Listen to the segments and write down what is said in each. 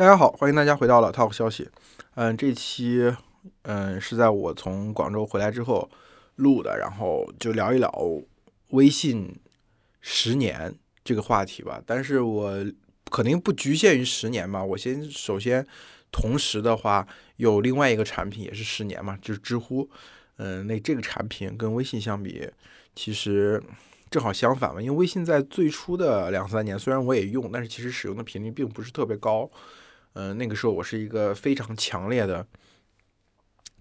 大家好，欢迎大家回到了 Talk 消息。嗯，这期嗯是在我从广州回来之后录的，然后就聊一聊微信十年这个话题吧。但是我肯定不局限于十年吧。我先首先同时的话，有另外一个产品也是十年嘛，就是知乎。嗯，那这个产品跟微信相比，其实。正好相反嘛，因为微信在最初的两三年，虽然我也用，但是其实使用的频率并不是特别高。嗯，那个时候我是一个非常强烈的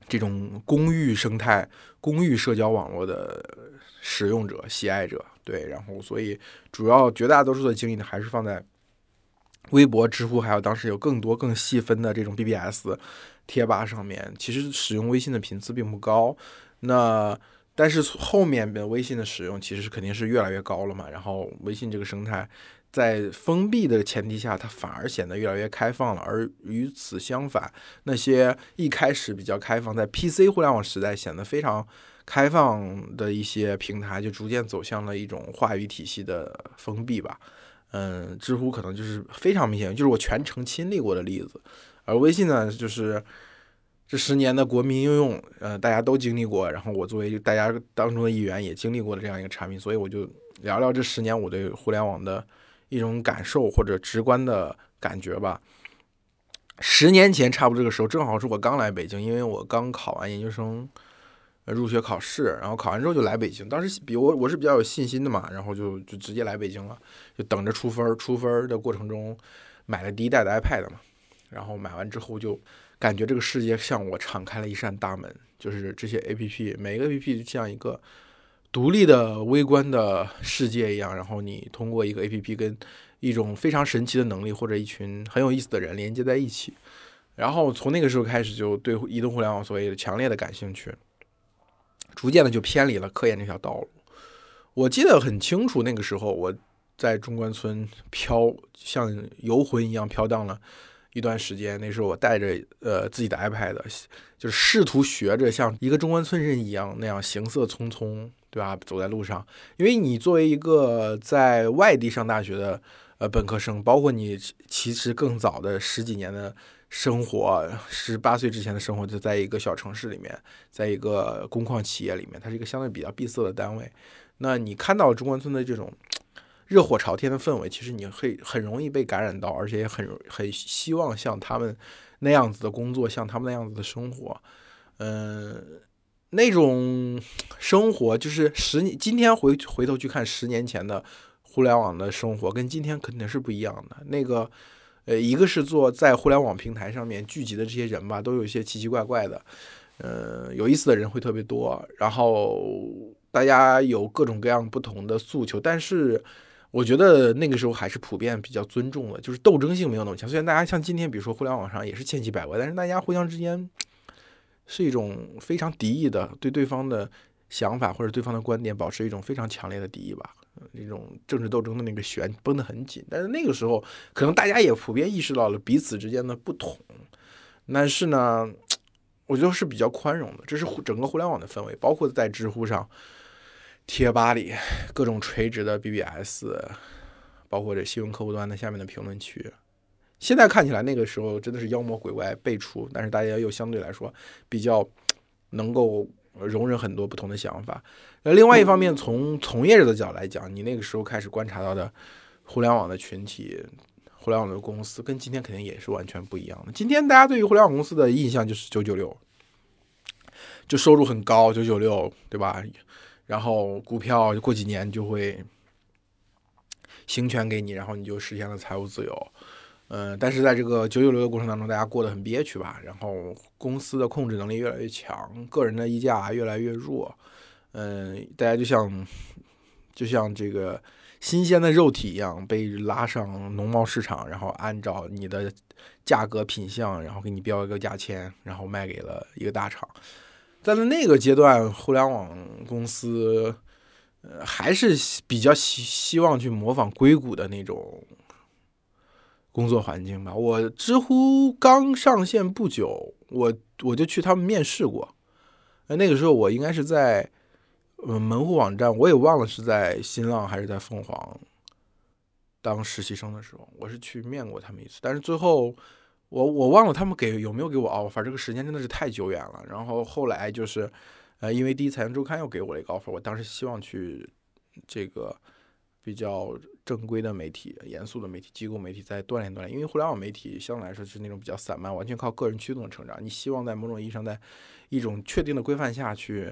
这种公寓生态、公寓社交网络的使用者、喜爱者。对，然后所以主要绝大多数的精力呢，还是放在微博、知乎，还有当时有更多更细分的这种 BBS 贴吧上面。其实使用微信的频次并不高。那但是后面的微信的使用其实肯定是越来越高了嘛，然后微信这个生态在封闭的前提下，它反而显得越来越开放了。而与此相反，那些一开始比较开放，在 PC 互联网时代显得非常开放的一些平台，就逐渐走向了一种话语体系的封闭吧。嗯，知乎可能就是非常明显，就是我全程亲历过的例子，而微信呢，就是。这十年的国民应用，呃，大家都经历过，然后我作为大家当中的一员，也经历过了这样一个产品，所以我就聊聊这十年我对互联网的一种感受或者直观的感觉吧。十年前差不多这个时候，正好是我刚来北京，因为我刚考完研究生入学考试，然后考完之后就来北京。当时比我我是比较有信心的嘛，然后就就直接来北京了，就等着出分。出分的过程中买了第一代的 iPad 嘛，然后买完之后就。感觉这个世界向我敞开了一扇大门，就是这些 A P P，每一个 A P P 就像一个独立的微观的世界一样，然后你通过一个 A P P 跟一种非常神奇的能力或者一群很有意思的人连接在一起，然后从那个时候开始就对移动互联网所谓的强烈的感兴趣，逐渐的就偏离了科研这条道路。我记得很清楚，那个时候我在中关村飘，像游魂一样飘荡了。一段时间，那时候我带着呃自己的 iPad，就是试图学着像一个中关村人一样那样行色匆匆，对吧？走在路上，因为你作为一个在外地上大学的呃本科生，包括你其实更早的十几年的生活，十八岁之前的生活就在一个小城市里面，在一个工矿企业里面，它是一个相对比较闭塞的单位。那你看到中关村的这种。热火朝天的氛围，其实你会很容易被感染到，而且也很很希望像他们那样子的工作，像他们那样子的生活。嗯，那种生活就是十年，今天回回头去看十年前的互联网的生活，跟今天肯定是不一样的。那个，呃，一个是做在互联网平台上面聚集的这些人吧，都有一些奇奇怪怪的，呃，有意思的人会特别多，然后大家有各种各样不同的诉求，但是。我觉得那个时候还是普遍比较尊重的，就是斗争性没有那么强。虽然大家像今天，比如说互联网上也是千奇百怪，但是大家互相之间是一种非常敌意的，对对方的想法或者对方的观点保持一种非常强烈的敌意吧。这种政治斗争的那个弦绷得很紧。但是那个时候，可能大家也普遍意识到了彼此之间的不同。但是呢，我觉得是比较宽容的。这是整个互联网的氛围，包括在知乎上。贴吧里各种垂直的 BBS，包括这新闻客户端的下面的评论区，现在看起来那个时候真的是妖魔鬼怪辈出，但是大家又相对来说比较能够容忍很多不同的想法。那另外一方面，从从业者的角度来讲，你那个时候开始观察到的互联网的群体、互联网的公司，跟今天肯定也是完全不一样的。今天大家对于互联网公司的印象就是九九六，就收入很高，九九六，对吧？然后股票过几年就会行权给你，然后你就实现了财务自由。嗯，但是在这个九九六的过程当中，大家过得很憋屈吧？然后公司的控制能力越来越强，个人的溢价越来越弱。嗯，大家就像就像这个新鲜的肉体一样被拉上农贸市场，然后按照你的价格品相，然后给你标一个价签，然后卖给了一个大厂。但是那个阶段，互联网公司，呃，还是比较希希望去模仿硅谷的那种工作环境吧。我知乎刚上线不久，我我就去他们面试过。那个时候我应该是在，呃，门户网站，我也忘了是在新浪还是在凤凰当实习生的时候，我是去面过他们一次。但是最后我我忘了他们给有没有给我 offer，这个时间真的是太久远了。然后后来就是，呃，因为第一财经周刊又给我了一个 offer，我当时希望去这个比较正规的媒体、严肃的媒体机构媒体再锻炼锻炼，因为互联网媒体相对来说是那种比较散漫，完全靠个人驱动的成长。你希望在某种意义上，在一种确定的规范下去。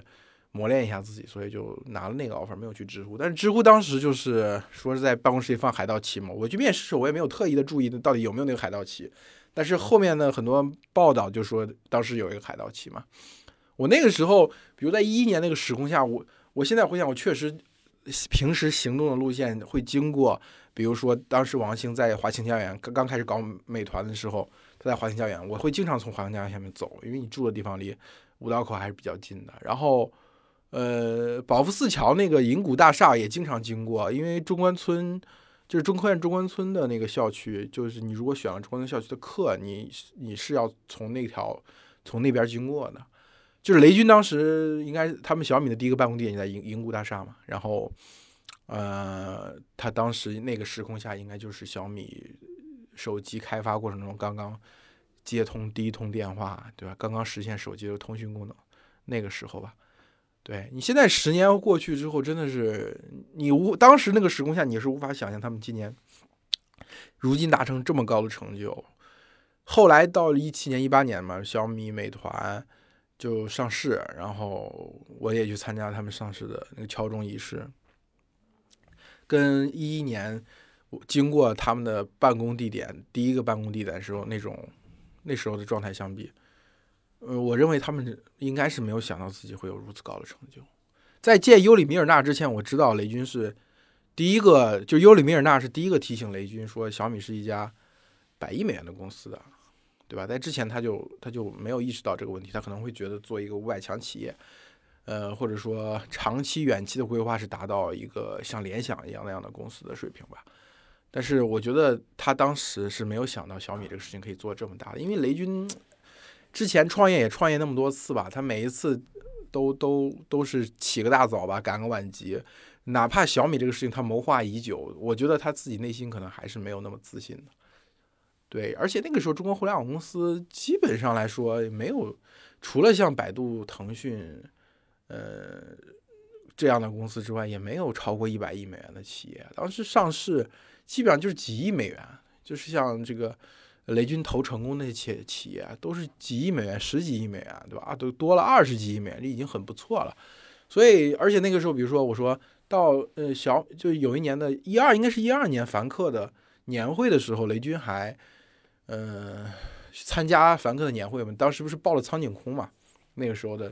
磨练一下自己，所以就拿了那个 offer，没有去知乎。但是知乎当时就是说是在办公室里放海盗旗嘛，我去面试时我也没有特意的注意到底有没有那个海盗旗。但是后面的很多报道就说当时有一个海盗旗嘛。我那个时候，比如在一一年那个时空下，我我现在回想，我确实平时行动的路线会经过，比如说当时王兴在华清家园刚刚开始搞美团的时候，他在华清家园，我会经常从华清家园下面走，因为你住的地方离五道口还是比较近的。然后。呃，宝福寺桥那个银谷大厦也经常经过，因为中关村就是中科院中关村的那个校区，就是你如果选了中关村校区的课，你你是要从那条从那边经过的。就是雷军当时应该他们小米的第一个办公地点在银银谷大厦嘛，然后呃，他当时那个时空下应该就是小米手机开发过程中刚刚接通第一通电话，对吧？刚刚实现手机的通讯功能那个时候吧。对你现在十年过去之后，真的是你无当时那个时空下，你是无法想象他们今年如今达成这么高的成就。后来到了一七年、一八年嘛，小米、美团就上市，然后我也去参加他们上市的那个敲钟仪式，跟一一年我经过他们的办公地点第一个办公地点时候那种那时候的状态相比。呃，我认为他们应该是没有想到自己会有如此高的成就。在见尤里米尔纳之前，我知道雷军是第一个，就尤里米尔纳是第一个提醒雷军说小米是一家百亿美元的公司的，对吧？在之前他就他就没有意识到这个问题，他可能会觉得做一个五百强企业，呃，或者说长期远期的规划是达到一个像联想一样那样的公司的水平吧。但是我觉得他当时是没有想到小米这个事情可以做这么大的，因为雷军。之前创业也创业那么多次吧，他每一次都都都是起个大早吧，赶个晚集。哪怕小米这个事情他谋划已久，我觉得他自己内心可能还是没有那么自信的。对，而且那个时候中国互联网公司基本上来说没有，除了像百度、腾讯，呃这样的公司之外，也没有超过一百亿美元的企业。当时上市基本上就是几亿美元，就是像这个。雷军投成功那些企业都是几亿美元、十几亿美元，对吧？都多了二十几亿美元，这已经很不错了。所以，而且那个时候，比如说，我说到呃小，就有一年的一二，应该是一二年凡客的年会的时候，雷军还嗯参加凡客的年会嘛。当时不是报了苍井空嘛？那个时候的，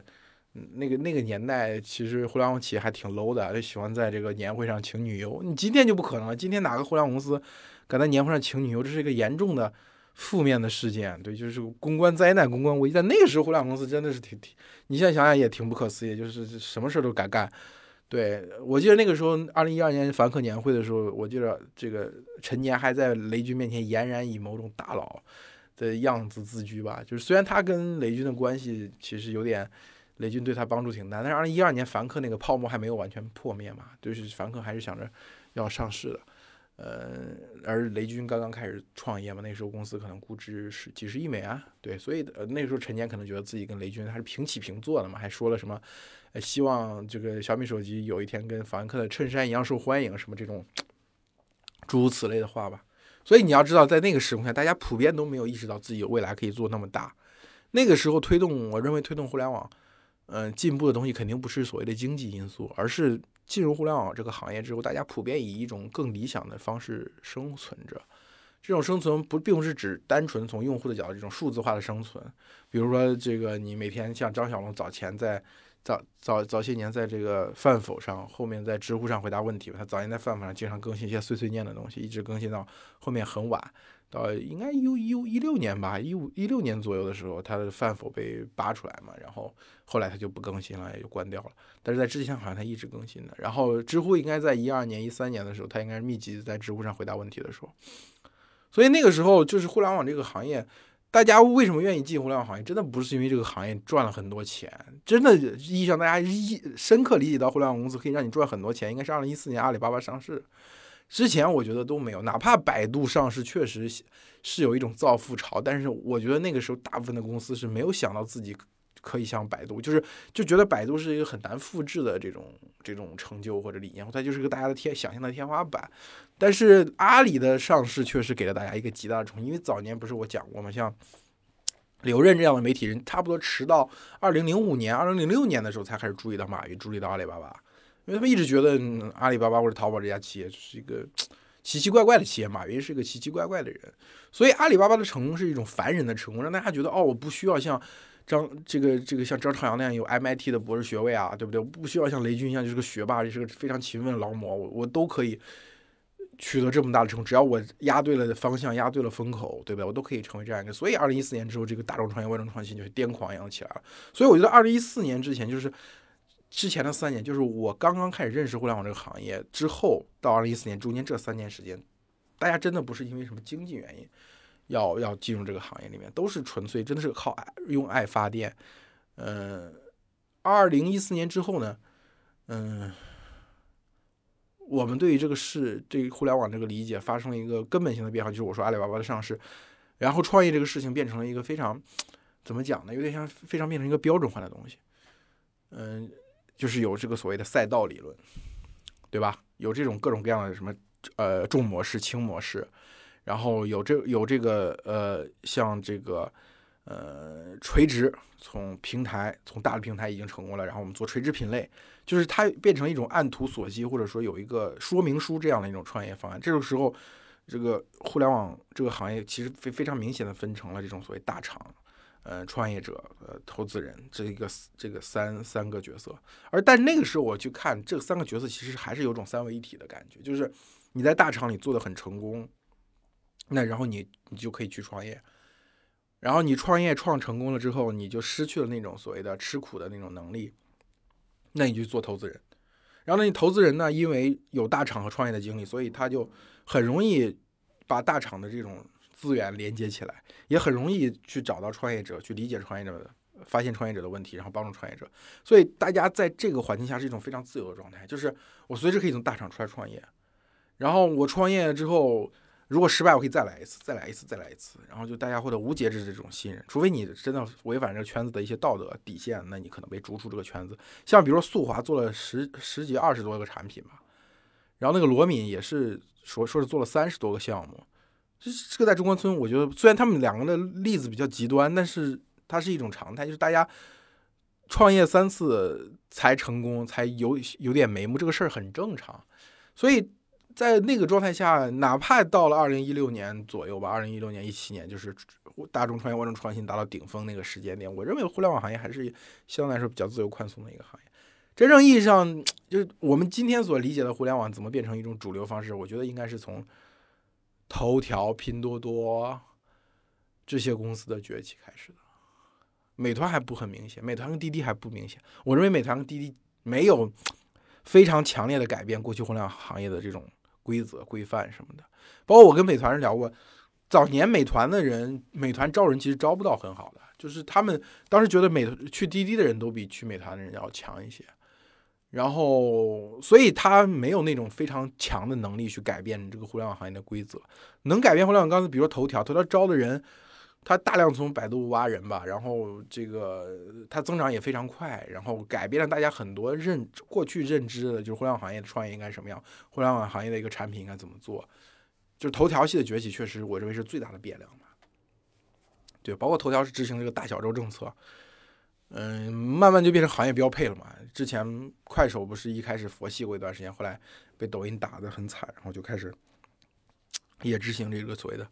那个那个年代，其实互联网企业还挺 low 的，就喜欢在这个年会上请女优。你今天就不可能了，今天哪个互联网公司敢在年会上请女优？这是一个严重的。负面的事件，对，就是公关灾难、公关危机。在那个时候，互联网公司真的是挺挺，你现在想想也挺不可思议，就是什么事都敢干。对我记得那个时候，二零一二年凡客年会的时候，我记得这个陈年还在雷军面前俨然以某种大佬的样子自居吧。就是虽然他跟雷军的关系其实有点，雷军对他帮助挺大，但是二零一二年凡客那个泡沫还没有完全破灭嘛，就是凡客还是想着要上市的。呃，而雷军刚刚开始创业嘛，那时候公司可能估值是几十亿美元，对，所以呃那时候陈年可能觉得自己跟雷军还是平起平坐的嘛，还说了什么，希望这个小米手机有一天跟法兰克的衬衫一样受欢迎，什么这种诸如此类的话吧。所以你要知道，在那个时空下，大家普遍都没有意识到自己未来可以做那么大。那个时候推动，我认为推动互联网，嗯，进步的东西肯定不是所谓的经济因素，而是。进入互联网这个行业之后，大家普遍以一种更理想的方式生存着。这种生存不并不是指单纯从用户的角度这种数字化的生存。比如说，这个你每天像张小龙早前在早早早些年在这个饭否上，后面在知乎上回答问题他早年在饭否上经常更新一些碎碎念的东西，一直更新到后面很晚。到应该一一一六年吧，一五一六年左右的时候，他的饭否被扒出来嘛，然后后来他就不更新了，也就关掉了。但是在之前好像他一直更新的。然后知乎应该在一二年、一三年的时候，他应该是密集在知乎上回答问题的时候。所以那个时候就是互联网这个行业，大家为什么愿意进互联网行业？真的不是因为这个行业赚了很多钱，真的意义上大家一深刻理解到互联网公司可以让你赚很多钱，应该是二零一四年阿里巴巴上市。之前我觉得都没有，哪怕百度上市确实是有一种造富潮，但是我觉得那个时候大部分的公司是没有想到自己可以像百度，就是就觉得百度是一个很难复制的这种这种成就或者理念，它就是个大家的天想象的天花板。但是阿里的上市确实给了大家一个极大的冲击，因为早年不是我讲过吗？像刘润这样的媒体人，差不多迟到二零零五年、二零零六年的时候才开始注意到马云，注意到阿里巴巴。因为他们一直觉得阿里巴巴或者淘宝这家企业是一个奇奇怪怪的企业，马云是一个奇奇怪怪的人，所以阿里巴巴的成功是一种凡人的成功，让大家觉得哦，我不需要像张这个这个像张朝阳那样有 MIT 的博士学位啊，对不对？我不需要像雷军一样就是个学霸，就是个非常勤奋的劳模，我我都可以取得这么大的成功，只要我压对了方向，压对了风口，对不对？我都可以成为这样一个。所以二零一四年之后，这个大众创业、万众创新就是癫狂一样起来了。所以我觉得二零一四年之前就是。之前的三年，就是我刚刚开始认识互联网这个行业之后，到二零一四年中间这三年时间，大家真的不是因为什么经济原因，要要进入这个行业里面，都是纯粹真的是靠爱用爱发电。嗯，二零一四年之后呢，嗯，我们对于这个事，对于互联网这个理解发生了一个根本性的变化，就是我说阿里巴巴的上市，然后创业这个事情变成了一个非常怎么讲呢？有点像非常变成一个标准化的东西。嗯。就是有这个所谓的赛道理论，对吧？有这种各种各样的什么呃重模式、轻模式，然后有这有这个呃像这个呃垂直，从平台从大的平台已经成功了，然后我们做垂直品类，就是它变成一种按图索骥，或者说有一个说明书这样的一种创业方案。这个时候，这个互联网这个行业其实非非常明显的分成了这种所谓大厂。呃，创业者、呃，投资人这一个这个三三个角色，而但那个时候我去看这三个角色，其实还是有种三位一体的感觉，就是你在大厂里做的很成功，那然后你你就可以去创业，然后你创业创成功了之后，你就失去了那种所谓的吃苦的那种能力，那你就做投资人，然后呢，你投资人呢，因为有大厂和创业的经历，所以他就很容易把大厂的这种。资源连接起来，也很容易去找到创业者，去理解创业者的，发现创业者的问题，然后帮助创业者。所以大家在这个环境下是一种非常自由的状态，就是我随时可以从大厂出来创业。然后我创业之后，如果失败，我可以再来一次，再来一次，再来一次。然后就大家获得无节制的这种信任，除非你真的违反这个圈子的一些道德底线，那你可能被逐出这个圈子。像比如说速滑做了十十几二十多个产品吧，然后那个罗敏也是说说是做了三十多个项目。这这个在中关村，我觉得虽然他们两个的例子比较极端，但是它是一种常态，就是大家创业三次才成功，才有有点眉目，这个事儿很正常。所以在那个状态下，哪怕到了二零一六年左右吧，二零一六年、一七年，就是大众创业、万众创新达到顶峰那个时间点，我认为互联网行业还是相对来说比较自由宽松的一个行业。真正意义上，就是我们今天所理解的互联网怎么变成一种主流方式，我觉得应该是从。头条、拼多多这些公司的崛起开始的，美团还不很明显，美团跟滴滴还不明显。我认为美团跟滴滴没有非常强烈的改变过去互联网行业的这种规则规范什么的。包括我跟美团人聊过，早年美团的人，美团招人其实招不到很好的，就是他们当时觉得美去滴滴的人都比去美团的人要强一些。然后，所以他没有那种非常强的能力去改变这个互联网行业的规则。能改变互联网，刚才比如说头条，头条招的人，他大量从百度挖人吧，然后这个它增长也非常快，然后改变了大家很多认过去认知的，就是互联网行业的创业应该什么样，互联网行业的一个产品应该怎么做。就是头条系的崛起，确实我认为是最大的变量嘛。对，包括头条是执行这个大小周政策。嗯，慢慢就变成行业标配了嘛。之前快手不是一开始佛系过一段时间，后来被抖音打得很惨，然后就开始也执行这个所谓的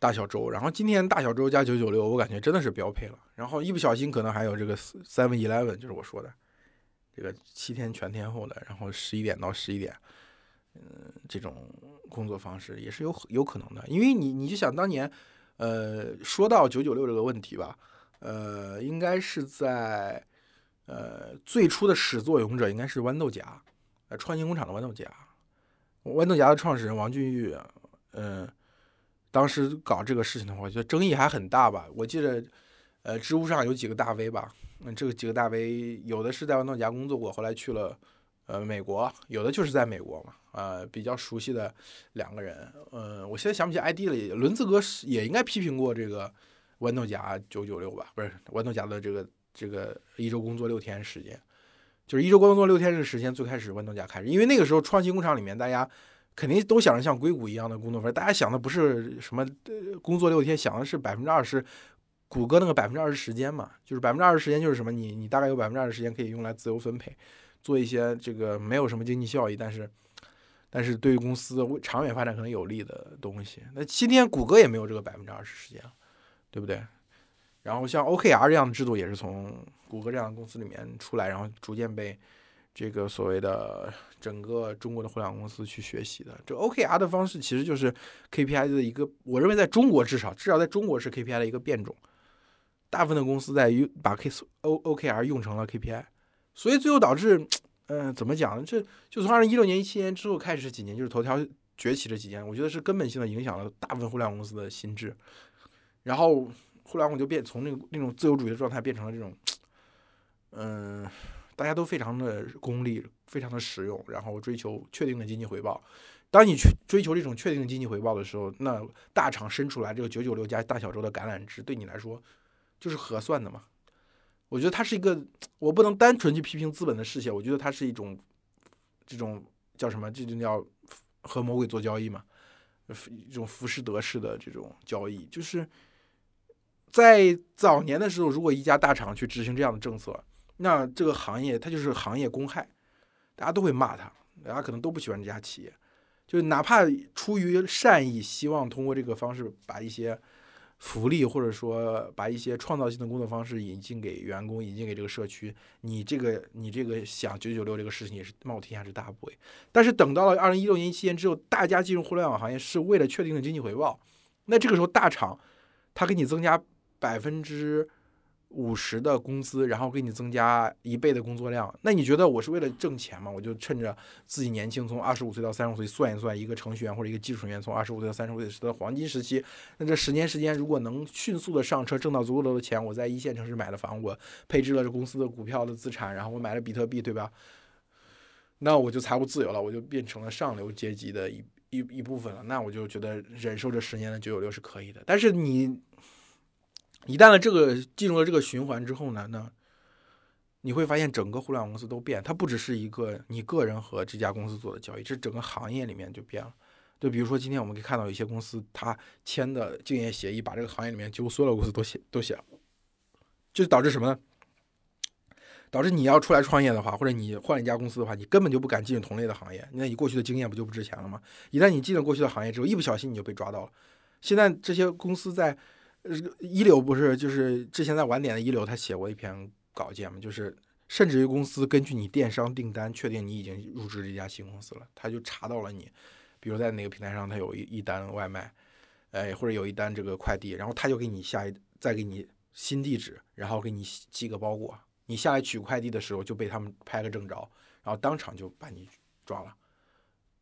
大小周。然后今天大小周加九九六，我感觉真的是标配了。然后一不小心可能还有这个 Seven Eleven，就是我说的这个七天全天候的，然后十一点到十一点，嗯，这种工作方式也是有有可能的。因为你你就想当年，呃，说到九九六这个问题吧。呃，应该是在呃最初的始作俑者应该是豌豆荚，呃创新工厂的豌豆荚，豌豆荚的创始人王俊玉，嗯，当时搞这个事情的话，我觉得争议还很大吧。我记得，呃，知乎上有几个大 V 吧，嗯这个几个大 V 有的是在豌豆荚工作过，后来去了呃，美国有的就是在美国嘛，呃，比较熟悉的两个人，呃，我现在想不起 ID 了。轮子哥是也应该批评过这个豌豆荚九九六吧？不是豌豆荚的这个这个一周工作六天时间，就是一周工作六天这个时间最开始豌豆荚开始，因为那个时候创新工厂里面大家肯定都想着像硅谷一样的工作分，大家想的不是什么工作六天，想的是百分之二十，谷歌那个百分之二十时间嘛，就是百分之二十时间就是什么，你你大概有百分之二十时间可以用来自由分配。做一些这个没有什么经济效益，但是，但是对于公司长远发展可能有利的东西。那今天谷歌也没有这个百分之二十时间，对不对？然后像 OKR 这样的制度也是从谷歌这样的公司里面出来，然后逐渐被这个所谓的整个中国的互联网公司去学习的。这 OKR 的方式其实就是 KPI 的一个，我认为在中国至少至少在中国是 KPI 的一个变种。大部分的公司在于把 K O OKR 用成了 KPI。所以最后导致，嗯，怎么讲呢？这就从二零一六年、一七年之后开始几年，就是头条崛起这几年，我觉得是根本性的影响了大部分互联网公司的心智。然后互联网就变从那个那种自由主义的状态变成了这种，嗯，大家都非常的功利，非常的实用，然后追求确定的经济回报。当你去追求这种确定的经济回报的时候，那大厂伸出来这个九九六加大小周的橄榄枝，对你来说就是合算的嘛？我觉得它是一个，我不能单纯去批评资本的视线。我觉得它是一种，这种叫什么？这就叫和魔鬼做交易嘛，一种浮士德式的这种交易。就是在早年的时候，如果一家大厂去执行这样的政策，那这个行业它就是行业公害，大家都会骂他，大家可能都不喜欢这家企业。就哪怕出于善意，希望通过这个方式把一些。福利或者说把一些创造性的工作方式引进给员工，引进给这个社区，你这个你这个想九九六这个事情也是冒天下之大不韪。但是等到了二零一六年一七年之后，大家进入互联网行业是为了确定的经济回报，那这个时候大厂他给你增加百分之。五十的工资，然后给你增加一倍的工作量，那你觉得我是为了挣钱吗？我就趁着自己年轻，从二十五岁到三十五岁算一算，一个程序员或者一个技术人员从二十五岁到三十五岁是的黄金时期，那这十年时间如果能迅速的上车，挣到足够多的钱，我在一线城市买了房，我配置了这公司的股票的资产，然后我买了比特币，对吧？那我就财务自由了，我就变成了上流阶级的一一一部分了，那我就觉得忍受这十年的九九六是可以的，但是你。一旦了这个进入了这个循环之后呢，那你会发现整个互联网公司都变，它不只是一个你个人和这家公司做的交易，这整个行业里面就变了。就比如说今天我们可以看到有些公司它签的竞业协议，把这个行业里面几乎所有的公司都写都写了，就导致什么呢？导致你要出来创业的话，或者你换一家公司的话，你根本就不敢进入同类的行业，那你过去的经验不就不值钱了吗？一旦你进了过去的行业之后，一不小心你就被抓到了。现在这些公司在。呃，一流不是就是之前在晚点的一流，他写过一篇稿件嘛，就是甚至于公司根据你电商订单确定你已经入职这家新公司了，他就查到了你，比如在哪个平台上他有一一单外卖，哎，或者有一单这个快递，然后他就给你下一再给你新地址，然后给你寄个包裹，你下来取快递的时候就被他们拍个正着，然后当场就把你抓了，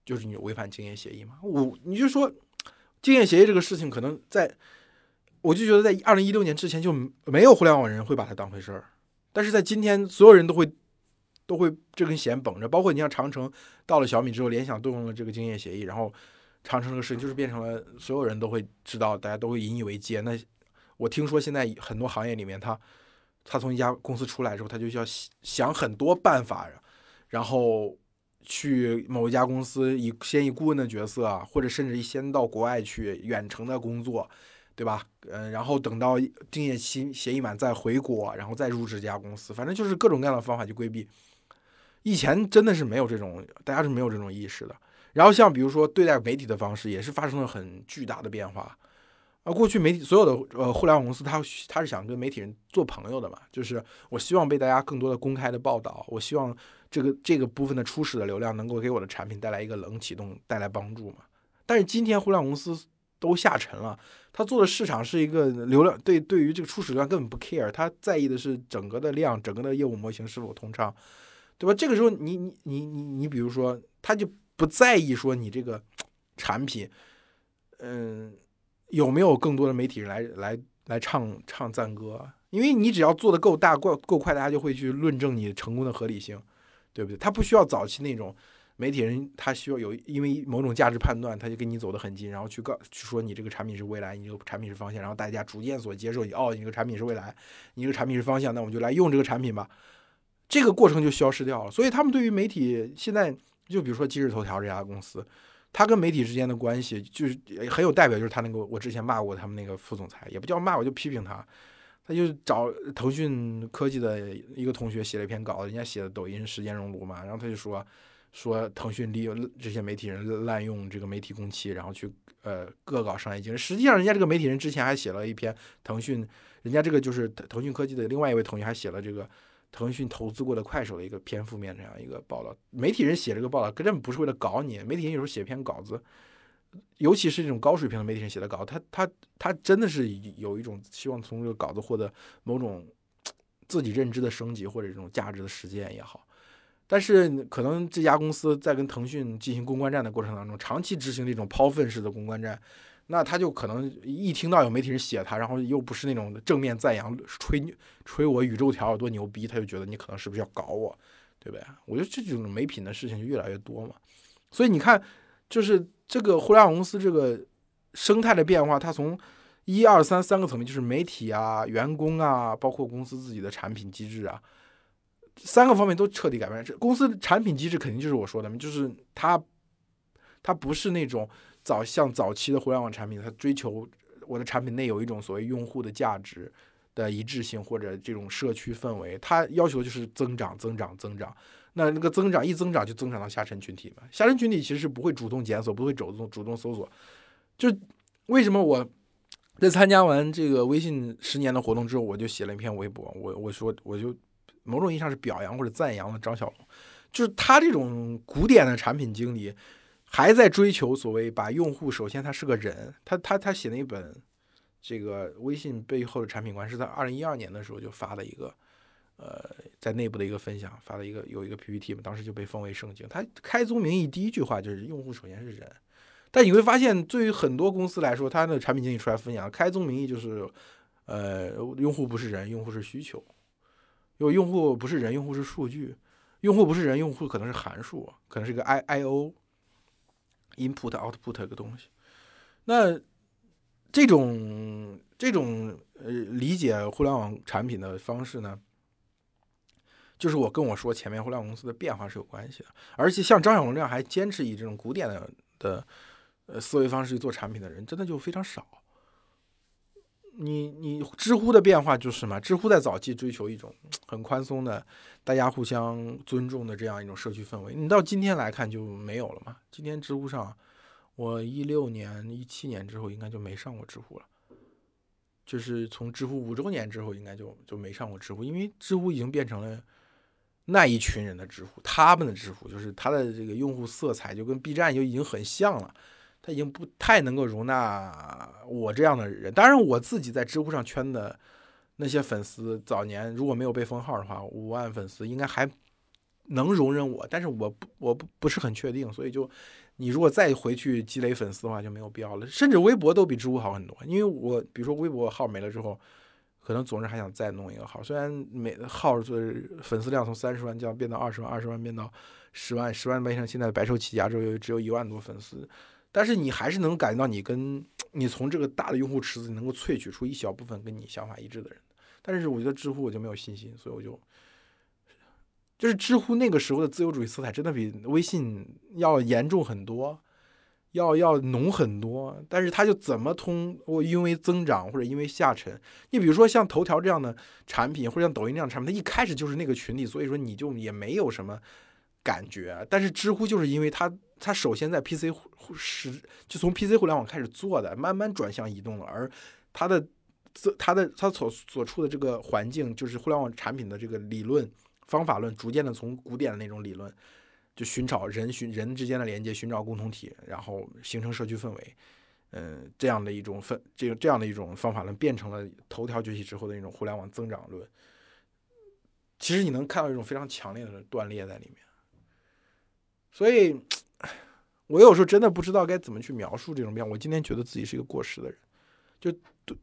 就是你违反竞业协议嘛。我你就说竞业协议这个事情可能在。我就觉得在二零一六年之前就没有互联网人会把它当回事儿，但是在今天，所有人都会都会这根弦绷着。包括你像长城到了小米之后，联想动用了这个经验协议，然后长城这个事情就是变成了所有人都会知道，大家都会引以为戒。那我听说现在很多行业里面，他他从一家公司出来之后，他就要想很多办法，然后去某一家公司以先以顾问的角色，或者甚至于先到国外去远程的工作。对吧？嗯，然后等到定业期协议满再回国，然后再入职这家公司，反正就是各种各样的方法去规避。以前真的是没有这种，大家是没有这种意识的。然后像比如说对待媒体的方式，也是发生了很巨大的变化。啊，过去媒体所有的呃互联网公司，他他是想跟媒体人做朋友的嘛，就是我希望被大家更多的公开的报道，我希望这个这个部分的初始的流量能够给我的产品带来一个冷启动，带来帮助嘛。但是今天互联网公司。都下沉了，他做的市场是一个流量，对对于这个初始流量根本不 care，他在意的是整个的量，整个的业务模型是否通畅，对吧？这个时候你你你你你比如说，他就不在意说你这个产品，嗯，有没有更多的媒体人来来来唱唱赞歌，因为你只要做的够大够够快，大家就会去论证你成功的合理性。对不对？他不需要早期那种媒体人，他需要有因为某种价值判断，他就跟你走得很近，然后去告去说你这个产品是未来，你这个产品是方向，然后大家逐渐所接受你，哦，你这个产品是未来，你这个产品是方向，那我们就来用这个产品吧。这个过程就消失掉了。所以他们对于媒体现在，就比如说今日头条这家公司，他跟媒体之间的关系就是很有代表，就是他那个我之前骂过他们那个副总裁，也不叫骂，我就批评他。他就找腾讯科技的一个同学写了一篇稿，人家写的抖音时间熔炉嘛，然后他就说说腾讯利用这些媒体人滥用这个媒体工期，然后去呃恶搞商业竞争。实际上，人家这个媒体人之前还写了一篇腾讯，人家这个就是腾讯科技的另外一位同学还写了这个腾讯投资过的快手的一个偏负面这样一个报道。媒体人写这个报道根本不是为了搞你，媒体人有时候写篇稿子。尤其是这种高水平的媒体人写的稿，他他他真的是有一种希望从这个稿子获得某种自己认知的升级或者这种价值的实践也好。但是可能这家公司在跟腾讯进行公关战的过程当中，长期执行这种抛粪式的公关战，那他就可能一听到有媒体人写他，然后又不是那种正面赞扬、吹吹我宇宙条有多牛逼，他就觉得你可能是不是要搞我，对不对？我觉得这种没品的事情就越来越多嘛。所以你看，就是。这个互联网公司这个生态的变化，它从一二三三个层面，就是媒体啊、员工啊，包括公司自己的产品机制啊，三个方面都彻底改变。这公司产品机制肯定就是我说的，就是它它不是那种早像早期的互联网产品，它追求我的产品内有一种所谓用户的价值的一致性或者这种社区氛围，它要求就是增长、增长、增长。那那个增长一增长就增长到下沉群体嘛，下沉群体其实是不会主动检索，不会主动主动搜索。就为什么我在参加完这个微信十年的活动之后，我就写了一篇微博，我我说我就某种意义上是表扬或者赞扬了张小龙，就是他这种古典的产品经理，还在追求所谓把用户首先他是个人，他他他写了一本这个微信背后的产品观，是在二零一二年的时候就发了一个。呃，在内部的一个分享，发了一个有一个 PPT 嘛，当时就被封为圣经。他开宗明义第一句话就是用户首先是人，但你会发现，对于很多公司来说，他的产品经理出来分享，开宗明义就是，呃，用户不是人，用户是需求，因为用户不是人，用户是数据，用户不是人，用户可能是函数，可能是个 I I O input output 一个东西。那这种这种呃理解互联网产品的方式呢？就是我跟我说前面互联网公司的变化是有关系的，而且像张小龙这样还坚持以这种古典的的思维方式去做产品的人，真的就非常少。你你知乎的变化就是嘛，知乎在早期追求一种很宽松的、大家互相尊重的这样一种社区氛围，你到今天来看就没有了嘛。今天知乎上，我一六年、一七年之后应该就没上过知乎了。就是从知乎五周年之后，应该就就没上过知乎，因为知乎已经变成了。那一群人的知乎，他们的知乎就是他的这个用户色彩就跟 B 站就已经很像了，他已经不太能够容纳我这样的人。当然，我自己在知乎上圈的那些粉丝，早年如果没有被封号的话，五万粉丝应该还能容忍我。但是我不，我不不是很确定，所以就你如果再回去积累粉丝的话，就没有必要了。甚至微博都比知乎好很多，因为我比如说微博号没了之后。可能总是还想再弄一个号，虽然每号是粉丝量从三十万降变到二十万，二十万变到十万，十万变成现在白手起家之后只有一万多粉丝，但是你还是能感觉到你跟你从这个大的用户池子能够萃取出一小部分跟你想法一致的人。但是我觉得知乎我就没有信心，所以我就就是知乎那个时候的自由主义色彩真的比微信要严重很多。要要浓很多，但是它就怎么通？我因为增长或者因为下沉，你比如说像头条这样的产品，或者像抖音这样的产品，它一开始就是那个群体，所以说你就也没有什么感觉。但是知乎就是因为它，它首先在 PC 是就从 PC 互联网开始做的，慢慢转向移动了，而它的它的它所所处的这个环境，就是互联网产品的这个理论方法论，逐渐的从古典的那种理论。就寻找人寻人之间的连接，寻找共同体，然后形成社区氛围，嗯，这样的一种氛，这这样的一种方法论，变成了头条崛起之后的一种互联网增长论。其实你能看到一种非常强烈的断裂在里面。所以，我有时候真的不知道该怎么去描述这种变化。我今天觉得自己是一个过时的人，就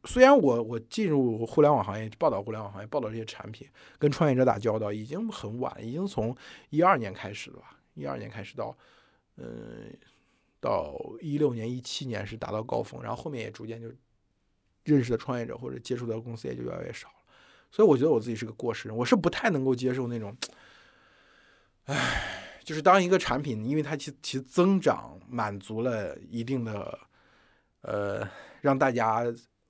虽然我我进入互联网行业，报道互联网行业，报道这些产品，跟创业者打交道已经很晚，已经从一二年开始了吧？一二年开始到，嗯，到一六年、一七年是达到高峰，然后后面也逐渐就认识的创业者或者接触的公司也就越来越少了。所以我觉得我自己是个过时人，我是不太能够接受那种，唉，就是当一个产品因为它其其增长满足了一定的，呃，让大家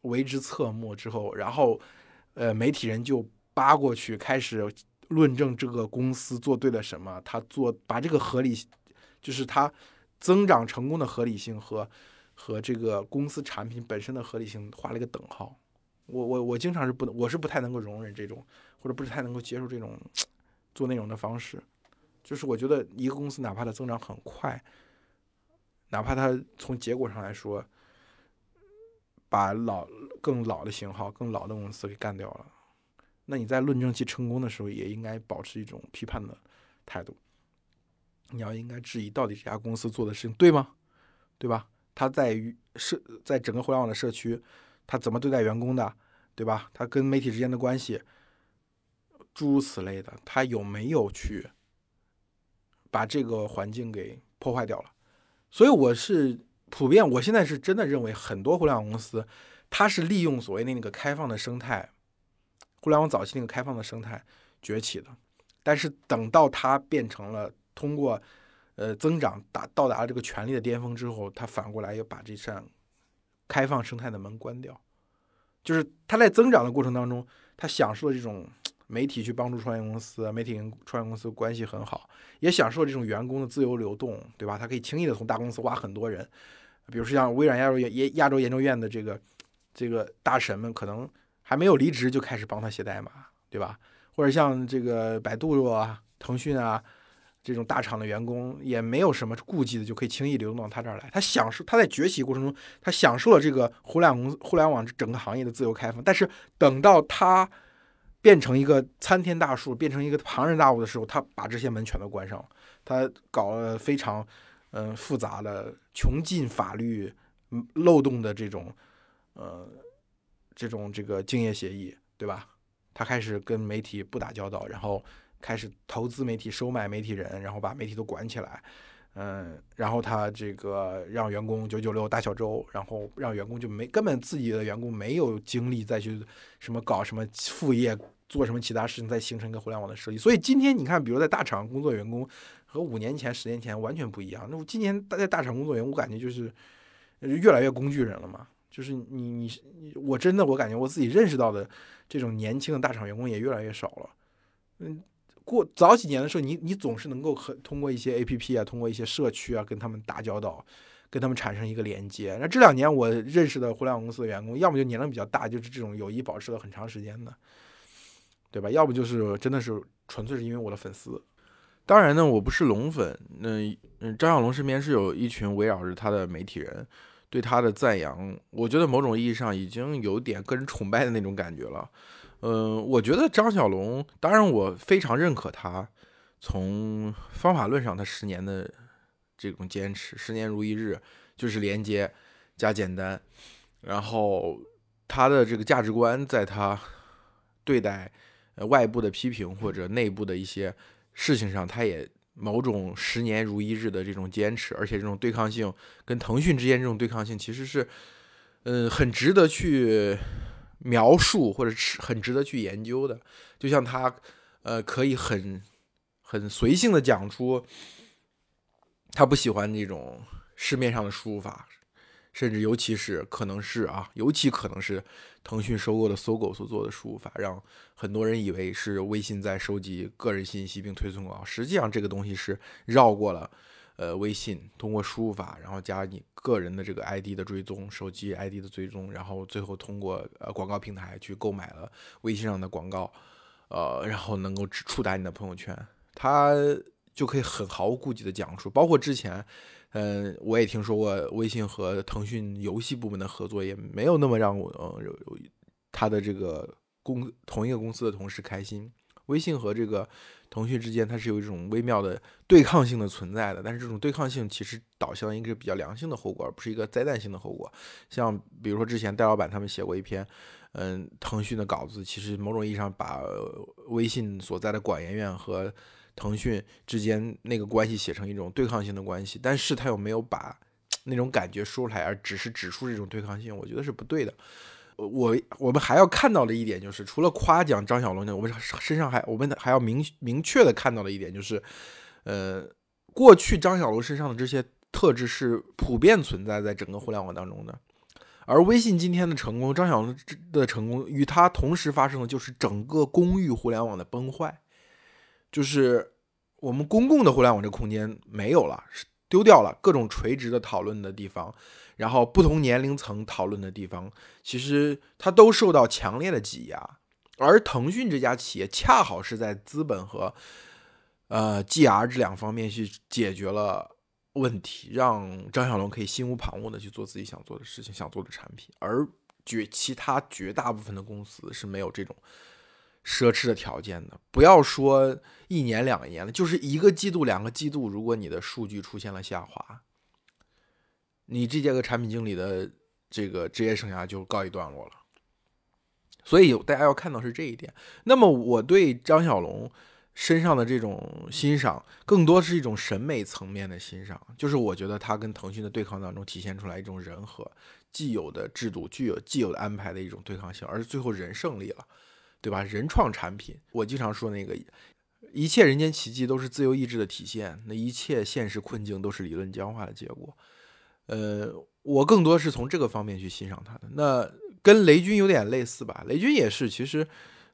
为之侧目之后，然后，呃，媒体人就扒过去开始论证这个公司做对了什么，他做把这个合理，就是它增长成功的合理性和和这个公司产品本身的合理性画了一个等号。我我我经常是不能，我是不太能够容忍这种，或者不是太能够接受这种 做内容的方式。就是我觉得一个公司哪怕它增长很快，哪怕它从结果上来说，把老更老的型号、更老的公司给干掉了，那你在论证其成功的时候，也应该保持一种批判的态度。你要应该质疑到底这家公司做的事情对吗？对吧？它在于社，在整个互联网的社区。它怎么对待员工的，对吧？它跟媒体之间的关系，诸如此类的，它有没有去把这个环境给破坏掉了？所以我是普遍，我现在是真的认为，很多互联网公司，它是利用所谓的那个开放的生态，互联网早期那个开放的生态崛起的。但是等到它变成了通过呃增长达到达了这个权力的巅峰之后，它反过来又把这扇。开放生态的门关掉，就是它在增长的过程当中，它享受了这种媒体去帮助创业公司，媒体跟创业公司关系很好，也享受这种员工的自由流动，对吧？他可以轻易的从大公司挖很多人，比如说像微软亚洲研亚洲研究院的这个这个大神们，可能还没有离职就开始帮他写代码，对吧？或者像这个百度啊、腾讯啊。这种大厂的员工也没有什么顾忌的，就可以轻易流动到他这儿来。他享受他在崛起过程中，他享受了这个互联网公互联网整个行业的自由开放。但是等到他变成一个参天大树，变成一个庞然大物的时候，他把这些门全都关上了。他搞了非常嗯复杂的、穷尽法律漏洞的这种呃这种这个竞业协议，对吧？他开始跟媒体不打交道，然后。开始投资媒体、收买媒体人，然后把媒体都管起来，嗯，然后他这个让员工九九六大小周，然后让员工就没根本自己的员工没有精力再去什么搞什么副业，做什么其他事情，再形成一个互联网的设计。所以今天你看，比如在大厂工作员工和五年前、十年前完全不一样。那我今年在大厂工作员，我感觉就是越来越工具人了嘛。就是你你你，我真的我感觉我自己认识到的这种年轻的大厂员工也越来越少了，嗯。过早几年的时候，你你总是能够和通过一些 A P P 啊，通过一些社区啊，跟他们打交道，跟他们产生一个连接。那这两年我认识的互联网公司的员工，要么就年龄比较大，就是这种友谊保持了很长时间的，对吧？要不就是真的是纯粹是因为我的粉丝。当然呢，我不是龙粉。那嗯，张小龙身边是有一群围绕着他的媒体人，对他的赞扬，我觉得某种意义上已经有点个人崇拜的那种感觉了。嗯，我觉得张小龙，当然我非常认可他，从方法论上，他十年的这种坚持，十年如一日，就是连接加简单，然后他的这个价值观，在他对待外部的批评或者内部的一些事情上，他也某种十年如一日的这种坚持，而且这种对抗性跟腾讯之间这种对抗性，其实是，嗯，很值得去。描述或者是很值得去研究的，就像他，呃，可以很很随性的讲出，他不喜欢这种市面上的输入法，甚至尤其是可能是啊，尤其可能是腾讯收购的搜狗所做的输入法，让很多人以为是微信在收集个人信息并推送广告，实际上这个东西是绕过了。呃，微信通过输入法，然后加你个人的这个 ID 的追踪，手机 ID 的追踪，然后最后通过呃广告平台去购买了微信上的广告，呃，然后能够触达你的朋友圈，他就可以很毫无顾忌的讲述。包括之前，嗯，我也听说过微信和腾讯游戏部门的合作也没有那么让我呃他的这个公同一个公司的同事开心。微信和这个腾讯之间，它是有一种微妙的对抗性的存在的。但是这种对抗性其实导向一个比较良性的后果，而不是一个灾难性的后果。像比如说之前戴老板他们写过一篇，嗯，腾讯的稿子，其实某种意义上把微信所在的管研院和腾讯之间那个关系写成一种对抗性的关系，但是他又没有把那种感觉说出来，而只是指出这种对抗性，我觉得是不对的。我我们还要看到的一点就是，除了夸奖张小龙，我们身上还我们还要明明确的看到的一点就是，呃，过去张小龙身上的这些特质是普遍存在在整个互联网当中的，而微信今天的成功，张小龙的成功与他同时发生的就是整个公域互联网的崩坏，就是我们公共的互联网这空间没有了，丢掉了各种垂直的讨论的地方。然后不同年龄层讨论的地方，其实它都受到强烈的挤压，而腾讯这家企业恰好是在资本和呃 GR 这两方面去解决了问题，让张小龙可以心无旁骛的去做自己想做的事情、想做的产品，而绝其他绝大部分的公司是没有这种奢侈的条件的。不要说一年两年了，就是一个季度、两个季度，如果你的数据出现了下滑。你这届个产品经理的这个职业生涯就告一段落了，所以大家要看到是这一点。那么我对张小龙身上的这种欣赏，更多是一种审美层面的欣赏，就是我觉得他跟腾讯的对抗当中体现出来一种人和既有的制度、具有既有的安排的一种对抗性，而最后人胜利了，对吧？人创产品，我经常说那个一切人间奇迹都是自由意志的体现，那一切现实困境都是理论僵化的结果。呃，我更多是从这个方面去欣赏他的。那跟雷军有点类似吧？雷军也是，其实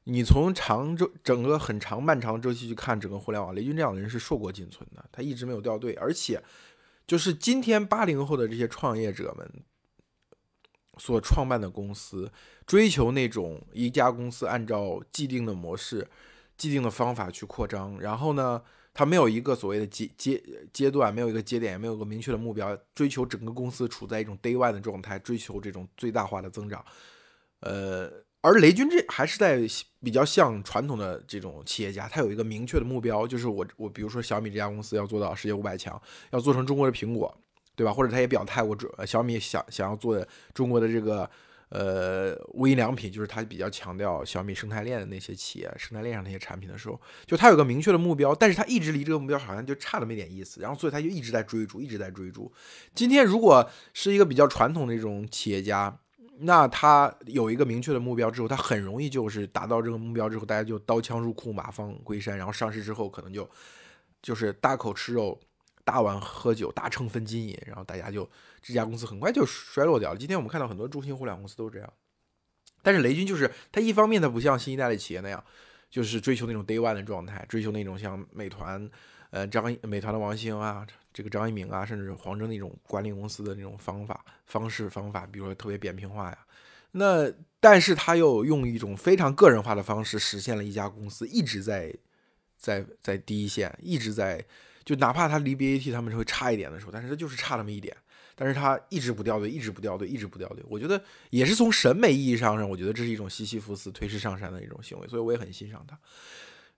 你从长周整个很长漫长周期去看整个互联网，雷军这样的人是硕果仅存的，他一直没有掉队。而且，就是今天八零后的这些创业者们所创办的公司，追求那种一家公司按照既定的模式、既定的方法去扩张，然后呢？他没有一个所谓的阶阶阶段，没有一个节点，也没有个明确的目标，追求整个公司处在一种 day one 的状态，追求这种最大化的增长。呃，而雷军这还是在比较像传统的这种企业家，他有一个明确的目标，就是我我比如说小米这家公司要做到世界五百强，要做成中国的苹果，对吧？或者他也表态过，小米想想要做中国的这个。呃，无印良品就是他比较强调小米生态链的那些企业，生态链上那些产品的时候，就他有个明确的目标，但是他一直离这个目标好像就差那么一点意思，然后所以他就一直在追逐，一直在追逐。今天如果是一个比较传统的这种企业家，那他有一个明确的目标之后，他很容易就是达到这个目标之后，大家就刀枪入库，马放归山，然后上市之后可能就就是大口吃肉。大碗喝酒，大秤分金银，然后大家就这家公司很快就衰落掉了。今天我们看到很多中型互联网公司都是这样，但是雷军就是他一方面他不像新一代的企业那样，就是追求那种 day one 的状态，追求那种像美团，呃张美团的王兴啊，这个张一鸣啊，甚至黄峥那种管理公司的那种方法方式方法，比如说特别扁平化呀。那但是他又用一种非常个人化的方式，实现了一家公司一直在在在第一线，一直在。就哪怕他离 BAT 他们是会差一点的时候，但是他就是差那么一点，但是他一直不掉队，一直不掉队，一直不掉队。我觉得也是从审美意义上上，我觉得这是一种西西弗斯推势上山的一种行为，所以我也很欣赏他。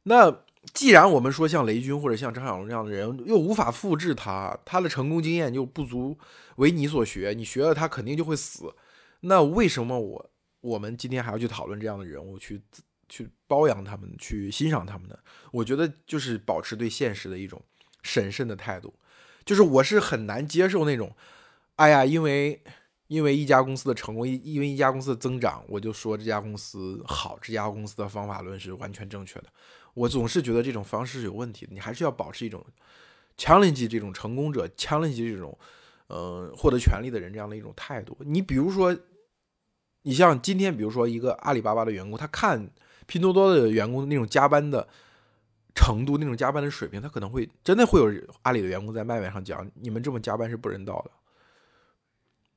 那既然我们说像雷军或者像张小龙这样的人又无法复制他，他的成功经验就不足为你所学，你学了他肯定就会死。那为什么我我们今天还要去讨论这样的人物，去去包养他们，去欣赏他们呢？我觉得就是保持对现实的一种。审慎的态度，就是我是很难接受那种，哎呀，因为因为一家公司的成功，因因为一家公司的增长，我就说这家公司好，这家公司的方法论是完全正确的。我总是觉得这种方式是有问题的。你还是要保持一种 challenge 这种成功者，challenge 这种呃获得权利的人这样的一种态度。你比如说，你像今天，比如说一个阿里巴巴的员工，他看拼多多的员工那种加班的。程度那种加班的水平，他可能会真的会有阿里的员工在麦麦上讲，你们这么加班是不人道的，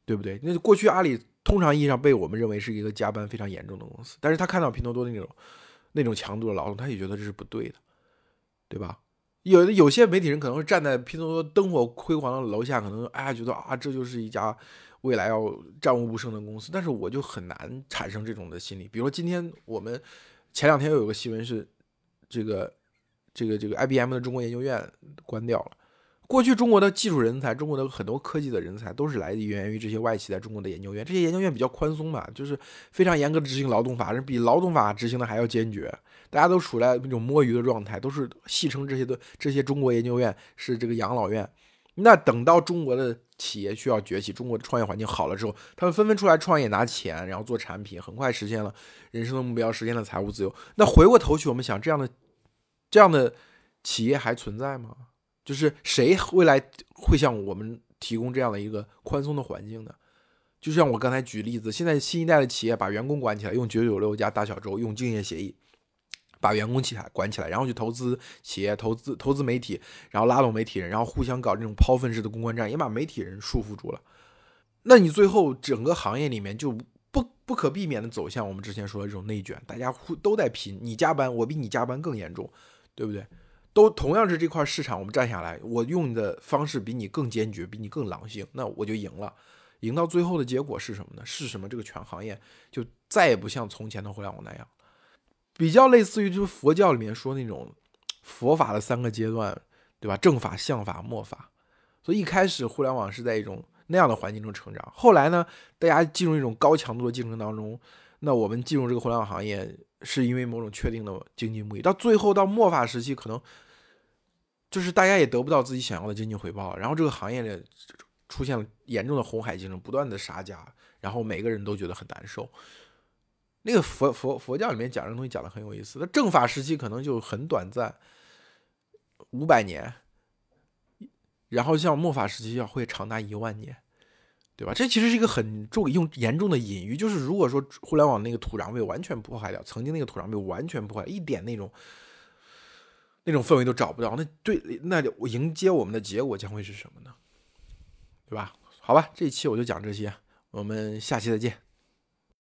对不对？那过去阿里通常意义上被我们认为是一个加班非常严重的公司，但是他看到拼多多那种那种强度的劳动，他也觉得这是不对的，对吧？有的有些媒体人可能会站在拼多多灯火辉煌的楼下，可能哎呀觉得啊这就是一家未来要战无不胜的公司，但是我就很难产生这种的心理。比如说今天我们前两天又有个新闻是。这个这个这个 IBM 的中国研究院关掉了。过去中国的技术人才，中国的很多科技的人才都是来源于这些外企在中国的研究院。这些研究院比较宽松嘛，就是非常严格的执行劳动法，比劳动法执行的还要坚决。大家都处在那种摸鱼的状态，都是戏称这些的这些中国研究院是这个养老院。那等到中国的企业需要崛起，中国的创业环境好了之后，他们纷纷出来创业拿钱，然后做产品，很快实现了人生的目标，实现了财务自由。那回过头去，我们想，这样的这样的企业还存在吗？就是谁未来会向我们提供这样的一个宽松的环境呢？就像我刚才举例子，现在新一代的企业把员工管起来，用九九六加大小周，用竞业协议把员工起来管起来，然后去投资企业、投资投资媒体，然后拉拢媒体人，然后互相搞这种抛粪式的公关战，也把媒体人束缚住了。那你最后整个行业里面就不不可避免的走向我们之前说的这种内卷，大家互都在拼，你加班，我比你加班更严重，对不对？都同样是这块市场，我们占下来，我用的方式比你更坚决，比你更狼性，那我就赢了。赢到最后的结果是什么呢？是什么？这个全行业就再也不像从前的互联网那样，比较类似于就是佛教里面说那种佛法的三个阶段，对吧？正法、相法、末法。所以一开始互联网是在一种那样的环境中成长，后来呢，大家进入一种高强度的竞争当中，那我们进入这个互联网行业是因为某种确定的经济目的，到最后到末法时期可能。就是大家也得不到自己想要的经济回报，然后这个行业里出现了严重的红海竞争，不断的杀价，然后每个人都觉得很难受。那个佛佛佛教里面讲这个东西讲的很有意思，那正法时期可能就很短暂，五百年，然后像末法时期要会长达一万年，对吧？这其实是一个很重用严重的隐喻，就是如果说互联网那个土壤被完全破坏掉，曾经那个土壤被完全破坏，一点那种。那种氛围都找不到，那对，那我迎接我们的结果将会是什么呢？对吧？好吧，这一期我就讲这些，我们下期再见。